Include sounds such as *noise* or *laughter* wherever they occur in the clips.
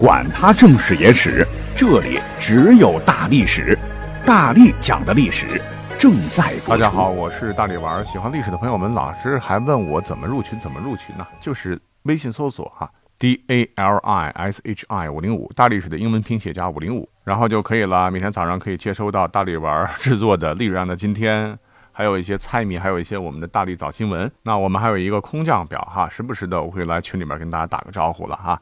管他正史野史，这里只有大历史，大力讲的历史正在播。大家好，我是大力丸儿。喜欢历史的朋友们，老师还问我怎么入群，怎么入群呢？就是微信搜索哈，D A L I S H I 五零五，大历史的英文拼写加五零五，然后就可以了。每天早上可以接收到大力丸儿制作的《历史上的今天》，还有一些猜谜，还有一些我们的大力早新闻。那我们还有一个空降表哈，时不时的我会来群里面跟大家打个招呼了哈。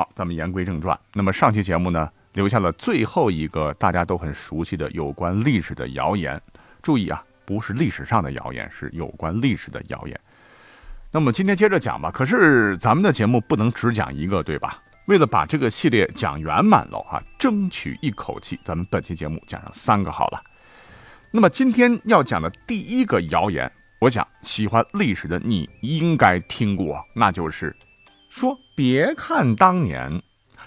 好，咱们言归正传。那么上期节目呢，留下了最后一个大家都很熟悉的有关历史的谣言。注意啊，不是历史上的谣言，是有关历史的谣言。那么今天接着讲吧。可是咱们的节目不能只讲一个，对吧？为了把这个系列讲圆满了，哈，争取一口气，咱们本期节目讲上三个好了。那么今天要讲的第一个谣言，我想喜欢历史的你应该听过，那就是。说别看当年，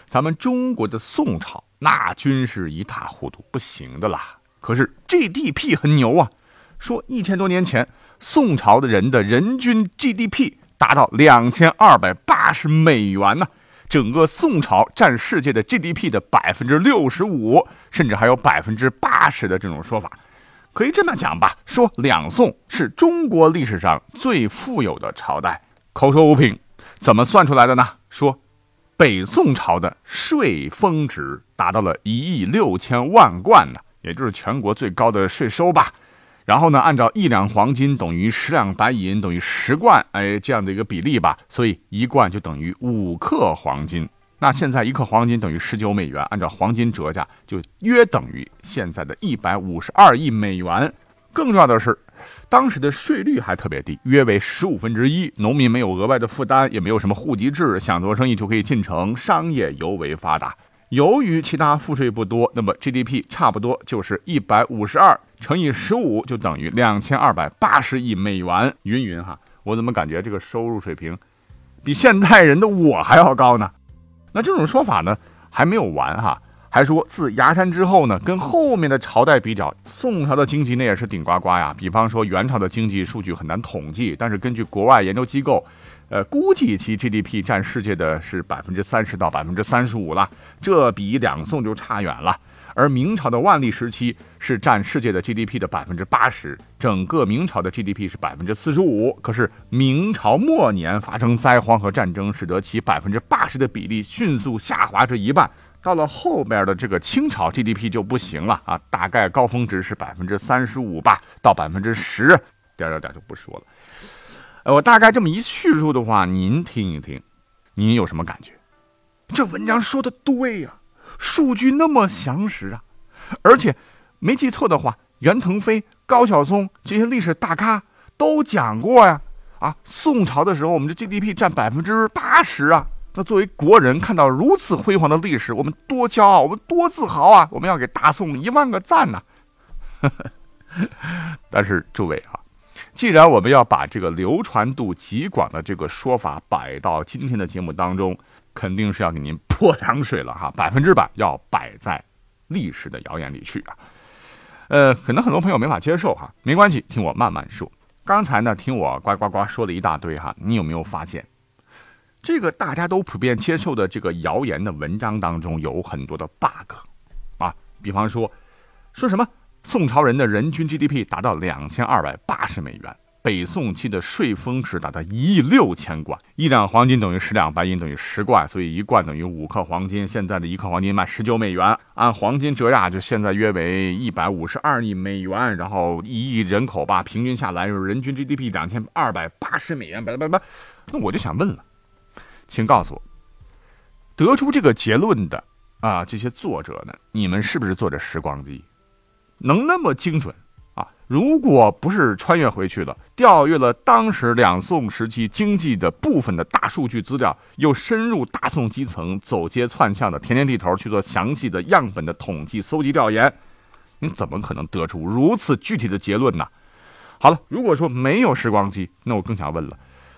咱们中国的宋朝那军事一塌糊涂，不行的啦。可是 GDP 很牛啊，说一千多年前宋朝的人的人均 GDP 达到两千二百八十美元呢，整个宋朝占世界的 GDP 的百分之六十五，甚至还有百分之八十的这种说法。可以这么讲吧，说两宋是中国历史上最富有的朝代，口说无凭。怎么算出来的呢？说，北宋朝的税峰值达到了一亿六千万贯呢，也就是全国最高的税收吧。然后呢，按照一两黄金等于十两白银等于十贯，哎，这样的一个比例吧，所以一贯就等于五克黄金。那现在一克黄金等于十九美元，按照黄金折价，就约等于现在的一百五十二亿美元。更重要的是。当时的税率还特别低，约为十五分之一，农民没有额外的负担，也没有什么户籍制，想做生意就可以进城，商业尤为发达。由于其他赋税不多，那么 GDP 差不多就是一百五十二乘以十五，就等于两千二百八十亿美元。云云哈，我怎么感觉这个收入水平比现代人的我还要高呢？那这种说法呢，还没有完哈。还说，自崖山之后呢，跟后面的朝代比较，宋朝的经济那也是顶呱呱呀。比方说，元朝的经济数据很难统计，但是根据国外研究机构，呃，估计其 GDP 占世界的是百分之三十到百分之三十五了，这比两宋就差远了。而明朝的万历时期是占世界的 GDP 的百分之八十，整个明朝的 GDP 是百分之四十五。可是明朝末年发生灾荒和战争，使得其百分之八十的比例迅速下滑至一半。到了后边的这个清朝 GDP 就不行了啊，大概高峰值是百分之三十五吧，到百分之十，点点点就不说了。我大概这么一叙述的话，您听一听，您有什么感觉？这文章说的对呀，数据那么详实啊，而且没记错的话，袁腾飞、高晓松这些历史大咖都讲过呀。啊，宋朝的时候，我们的 GDP 占百分之八十啊。那作为国人，看到如此辉煌的历史，我们多骄傲，我们多自豪啊！我们要给大宋一万个赞呐！*laughs* 但是诸位啊，既然我们要把这个流传度极广的这个说法摆到今天的节目当中，肯定是要给您泼凉水了哈，百分之百要摆在历史的谣言里去啊。呃，可能很多朋友没法接受哈，没关系，听我慢慢说。刚才呢，听我呱呱呱说了一大堆哈，你有没有发现？这个大家都普遍接受的这个谣言的文章当中有很多的 bug，啊，比方说，说什么宋朝人的人均 GDP 达到两千二百八十美元，北宋期的税丰值达到一亿六千贯，一两黄金等于十两白银等于十贯，所以一贯等于五克黄金。现在的一克黄金卖十九美元，按黄金折价就现在约为一百五十二亿美元。然后一亿人口吧，平均下来就是人均 GDP 两千二百八十美元，叭叭叭，那我就想问了。请告诉我，得出这个结论的啊，这些作者呢，你们是不是坐着时光机，能那么精准啊？如果不是穿越回去了，调阅了当时两宋时期经济的部分的大数据资料，又深入大宋基层，走街串巷的田间地头去做详细的样本的统计搜集调研，你怎么可能得出如此具体的结论呢？好了，如果说没有时光机，那我更想问了，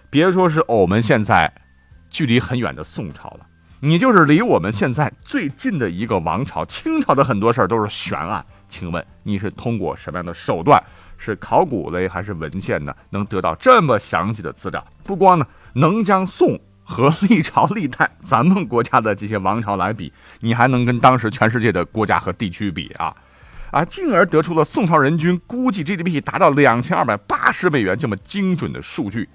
别说是我们现在。距离很远的宋朝了，你就是离我们现在最近的一个王朝清朝的很多事儿都是悬案。请问你是通过什么样的手段，是考古类还是文献呢？能得到这么详细的资料？不光呢能将宋和历朝历代咱们国家的这些王朝来比，你还能跟当时全世界的国家和地区比啊？啊，进而得出了宋朝人均估计 GDP 达到两千二百八十美元这么精准的数据。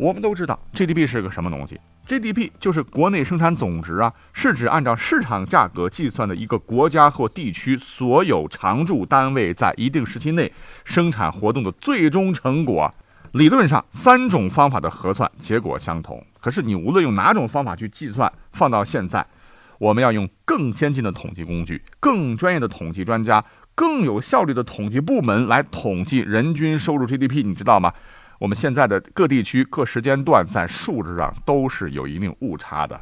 我们都知道 GDP 是个什么东西？GDP 就是国内生产总值啊，是指按照市场价格计算的一个国家或地区所有常住单位在一定时期内生产活动的最终成果。理论上，三种方法的核算结果相同。可是，你无论用哪种方法去计算，放到现在，我们要用更先进的统计工具、更专业的统计专家、更有效率的统计部门来统计人均收入 GDP，你知道吗？我们现在的各地区、各时间段在数值上都是有一定误差的，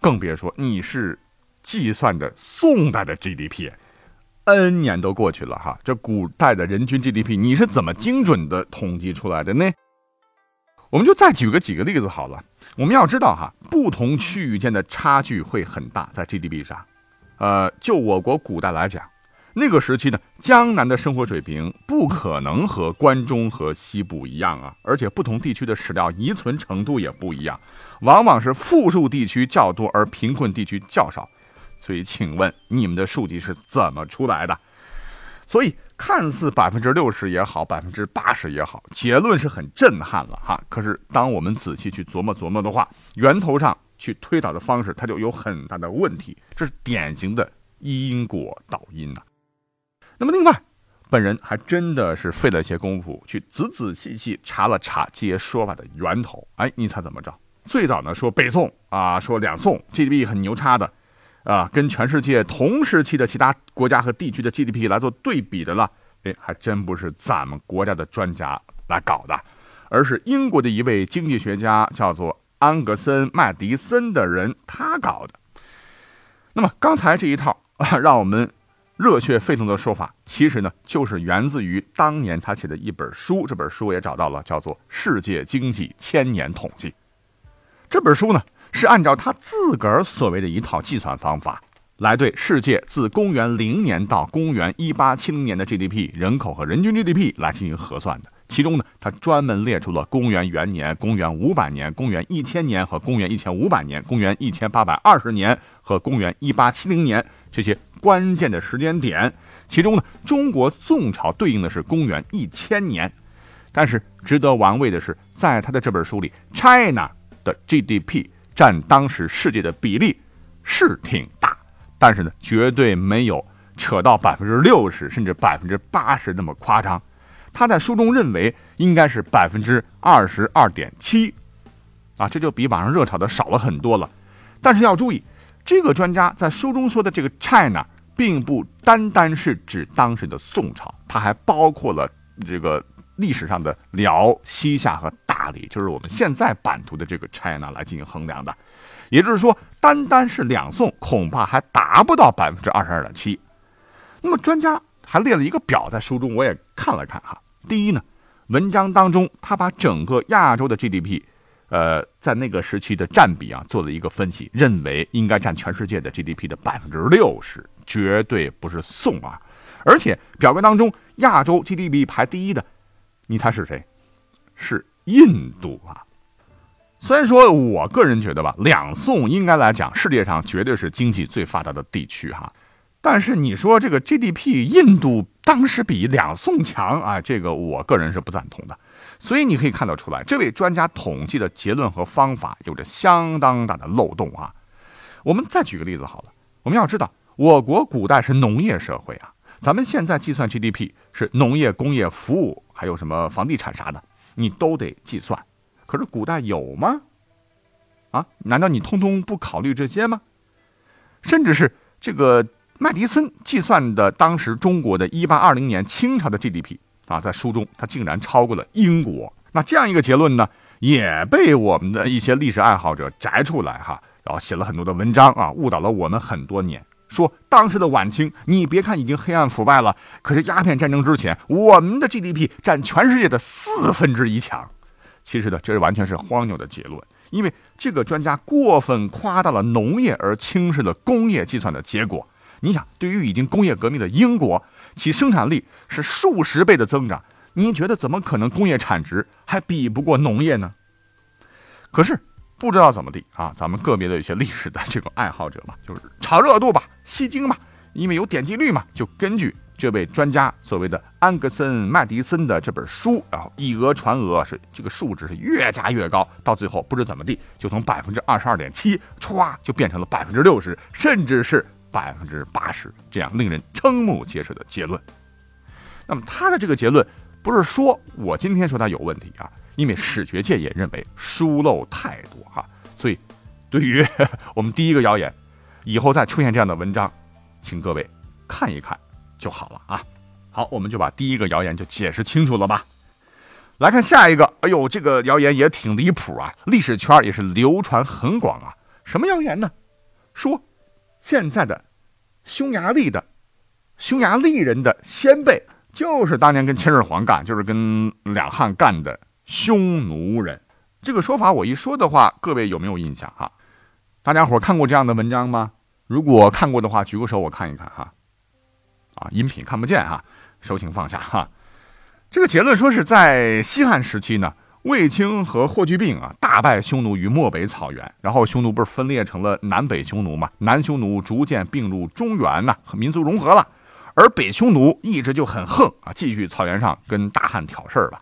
更别说你是计算着宋代的 GDP。N 年都过去了哈，这古代的人均 GDP 你是怎么精准的统计出来的呢？我们就再举个几个例子好了。我们要知道哈，不同区域间的差距会很大，在 GDP 上。呃，就我国古代来讲，那个时期呢，江南的生活水平不可能和关中和西部一样啊，而且不同地区的史料遗存程度也不一样，往往是富庶地区较多，而贫困地区较少。所以，请问你们的数据是怎么出来的？所以，看似百分之六十也好，百分之八十也好，结论是很震撼了哈。可是，当我们仔细去琢磨琢磨的话，源头上去推导的方式，它就有很大的问题。这是典型的因果导因呐。那么，另外，本人还真的是费了些功夫，去仔仔细细查了查这些说法的源头。哎，你猜怎么着？最早呢说北宋啊，说两宋 GDP 很牛叉的。啊，跟全世界同时期的其他国家和地区的 GDP 来做对比的了，哎，还真不是咱们国家的专家来搞的，而是英国的一位经济学家，叫做安格森·麦迪森的人他搞的。那么刚才这一套啊，让我们热血沸腾的说法，其实呢，就是源自于当年他写的一本书，这本书也找到了，叫做《世界经济千年统计》。这本书呢。是按照他自个儿所谓的一套计算方法，来对世界自公元零年到公元一八七零年的 GDP 人口和人均 GDP 来进行核算的。其中呢，他专门列出了公元元年、公元五百年、公元一千年和公元一千五百年、公元一千八百二十年和公元一八七零年这些关键的时间点。其中呢，中国宋朝对应的是公元一千年。但是值得玩味的是，在他的这本书里，China 的 GDP。占当时世界的比例是挺大，但是呢，绝对没有扯到百分之六十甚至百分之八十那么夸张。他在书中认为应该是百分之二十二点七，啊，这就比网上热炒的少了很多了。但是要注意，这个专家在书中说的这个 China，并不单单是指当时的宋朝，它还包括了这个。历史上的辽、西夏和大理，就是我们现在版图的这个 China 来进行衡量的，也就是说，单单是两宋，恐怕还达不到百分之二十二点七。那么专家还列了一个表，在书中我也看了看哈。第一呢，文章当中他把整个亚洲的 GDP，呃，在那个时期的占比啊，做了一个分析，认为应该占全世界的 GDP 的百分之六十，绝对不是宋啊。而且表格当中，亚洲 GDP 排第一的。你猜是谁？是印度啊！虽然说我个人觉得吧，两宋应该来讲，世界上绝对是经济最发达的地区哈。但是你说这个 GDP，印度当时比两宋强啊，这个我个人是不赞同的。所以你可以看得出来，这位专家统计的结论和方法有着相当大的漏洞啊。我们再举个例子好了，我们要知道，我国古代是农业社会啊。咱们现在计算 GDP 是农业、工业、服务，还有什么房地产啥的，你都得计算。可是古代有吗？啊，难道你通通不考虑这些吗？甚至是这个麦迪森计算的当时中国的1820年清朝的 GDP 啊，在书中他竟然超过了英国。那这样一个结论呢，也被我们的一些历史爱好者摘出来哈，然后写了很多的文章啊，误导了我们很多年。说当时的晚清，你别看已经黑暗腐败了，可是鸦片战争之前，我们的 GDP 占全世界的四分之一强。其实呢，这是完全是荒谬的结论，因为这个专家过分夸大了农业，而轻视了工业计算的结果。你想，对于已经工业革命的英国，其生产力是数十倍的增长，你觉得怎么可能工业产值还比不过农业呢？可是不知道怎么地啊，咱们个别的一些历史的这个爱好者吧，就是炒热度吧，吸睛嘛，因为有点击率嘛，就根据这位专家所谓的安格森·麦迪森的这本书，然后以讹传讹，是这个数值是越加越高，到最后不知怎么地，就从百分之二十二点七，歘就变成了百分之六十，甚至是百分之八十，这样令人瞠目结舌的结论。那么他的这个结论不是说我今天说他有问题啊，因为史学界也认为疏漏太多哈，所以对于 *laughs* 我们第一个谣言，以后再出现这样的文章，请各位看一看就好了啊。好，我们就把第一个谣言就解释清楚了吧。来看下一个，哎呦，这个谣言也挺离谱啊，历史圈也是流传很广啊。什么谣言呢？说现在的匈牙利的匈牙利人的先辈。就是当年跟秦始皇干，就是跟两汉干的匈奴人，这个说法我一说的话，各位有没有印象哈？大家伙看过这样的文章吗？如果看过的话，举个手我看一看哈。啊，音频看不见哈，手请放下哈。这个结论说是在西汉时期呢，卫青和霍去病啊大败匈奴于漠北草原，然后匈奴不是分裂成了南北匈奴嘛？南匈奴逐渐并入中原呐，和民族融合了。而北匈奴一直就很横啊，继续草原上跟大汉挑事儿了。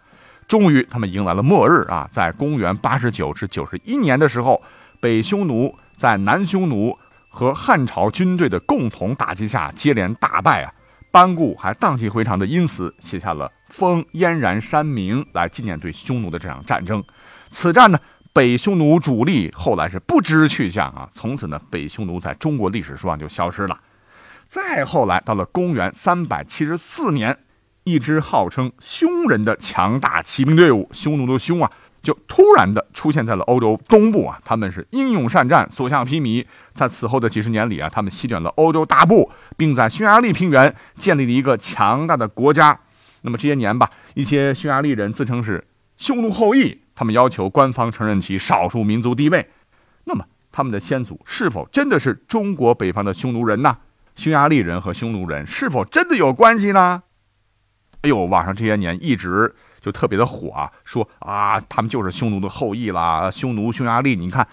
终于，他们迎来了末日啊！在公元八十九至九十一年的时候，北匈奴在南匈奴和汉朝军队的共同打击下，接连大败啊。班固还荡气回肠的因此写下了《封燕然山明》来纪念对匈奴的这场战争。此战呢，北匈奴主力后来是不知去向啊，从此呢，北匈奴在中国历史书上就消失了。再后来，到了公元三百七十四年，一支号称匈人的强大骑兵队伍——匈奴的匈啊，就突然的出现在了欧洲东部啊。他们是英勇善战，所向披靡。在此后的几十年里啊，他们席卷了欧洲大部，并在匈牙利平原建立了一个强大的国家。那么这些年吧，一些匈牙利人自称是匈奴后裔，他们要求官方承认其少数民族地位。那么他们的先祖是否真的是中国北方的匈奴人呢？匈牙利人和匈奴人是否真的有关系呢？哎呦，网上这些年一直就特别的火啊，说啊，他们就是匈奴的后裔啦，匈奴、匈牙利，你看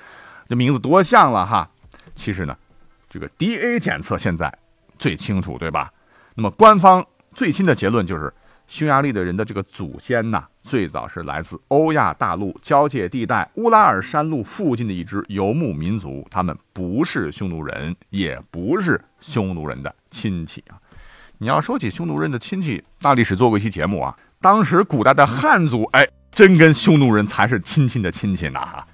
这名字多像了哈。其实呢，这个 DNA 检测现在最清楚，对吧？那么官方最新的结论就是。匈牙利的人的这个祖先呐，最早是来自欧亚大陆交界地带乌拉尔山路附近的一支游牧民族，他们不是匈奴人，也不是匈奴人的亲戚啊。你要说起匈奴人的亲戚，大历史做过一期节目啊，当时古代的汉族，哎，真跟匈奴人才是亲戚的亲戚呢哈。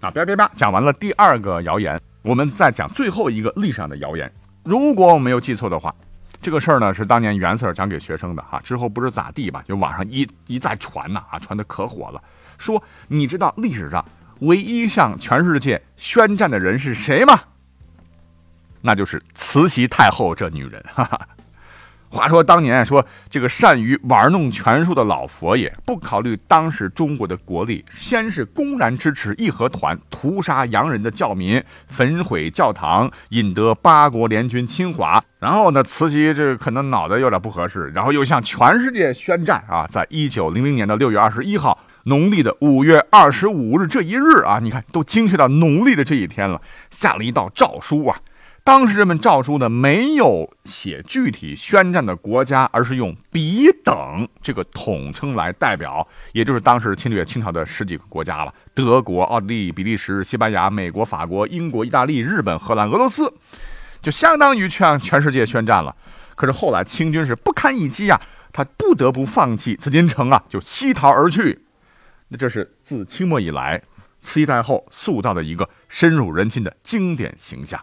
啊，别别别，讲完了第二个谣言，我们再讲最后一个历史上的谣言。如果我没有记错的话。这个事儿呢是当年袁 Sir 讲给学生的哈，之后不知咋地吧，就网上一一再传呐啊，传的可火了。说你知道历史上唯一向全世界宣战的人是谁吗？那就是慈禧太后这女人，哈哈。话说当年说这个善于玩弄权术的老佛爷，不考虑当时中国的国力，先是公然支持义和团屠杀洋人的教民，焚毁教堂，引得八国联军侵华。然后呢，慈禧这可能脑袋有点不合适，然后又向全世界宣战啊！在一九零零年的六月二十一号，农历的五月二十五日这一日啊，你看都精确到农历的这一天了，下了一道诏书啊。当时人们诏书呢没有写具体宣战的国家，而是用彼等这个统称来代表，也就是当时侵略清朝的十几个国家了：德国、奥地利、比利时、西班牙、美国、法国、英国、意大利、日本、荷兰、俄罗斯，就相当于向全世界宣战了。可是后来清军是不堪一击呀，他不得不放弃紫禁城啊，就西逃而去。那这是自清末以来慈禧太后塑造的一个深入人心的经典形象。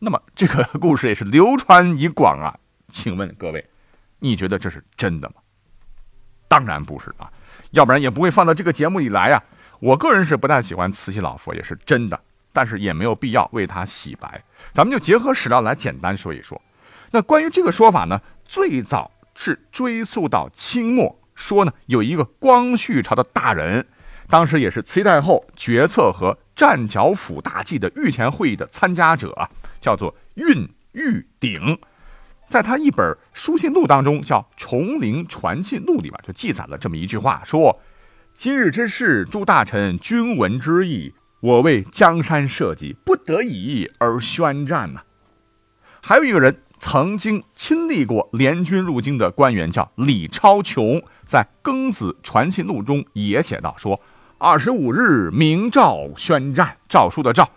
那么这个故事也是流传已广啊，请问各位，你觉得这是真的吗？当然不是啊，要不然也不会放到这个节目里来呀。我个人是不太喜欢慈禧老佛爷，是真的，但是也没有必要为他洗白。咱们就结合史料来简单说一说。那关于这个说法呢，最早是追溯到清末，说呢有一个光绪朝的大人。当时也是慈禧太后决策和战剿府大计的御前会议的参加者，叫做运玉鼎，在他一本书信录当中，叫《崇陵传信录》里边，就记载了这么一句话：说今日之事，诸大臣均闻之意，我为江山社稷，不得已而宣战呐。还有一个人曾经亲历过联军入京的官员叫李超琼，在《庚子传信录》中也写道说：“二十五日明诏宣战，诏书的诏。”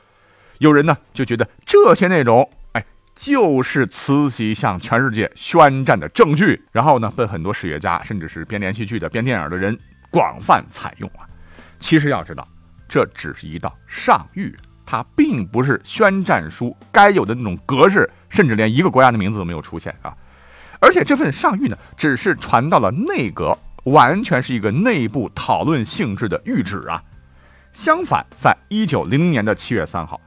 有人呢就觉得这些内容，哎，就是慈禧向全世界宣战的证据，然后呢被很多史学家，甚至是编连续剧的、编电影的人广泛采用啊。其实要知道。这只是一道上谕，它并不是宣战书该有的那种格式，甚至连一个国家的名字都没有出现啊！而且这份上谕呢，只是传到了内阁，完全是一个内部讨论性质的谕旨啊。相反，在一九零零年的七月三号，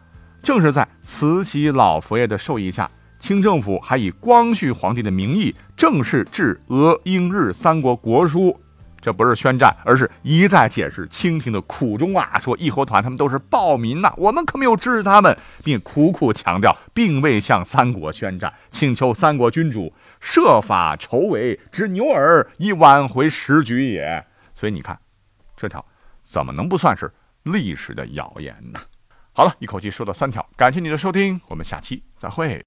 正是在慈禧老佛爷的授意下，清政府还以光绪皇帝的名义正式致俄、英、日三国国书。这不是宣战，而是一再解释清廷的苦衷啊！说义和团他们都是暴民呐，我们可没有支持他们，并苦苦强调，并未向三国宣战，请求三国君主设法筹围，之牛耳以挽回时局也。所以你看，这条怎么能不算是历史的谣言呢？好了一口气说到三条，感谢你的收听，我们下期再会。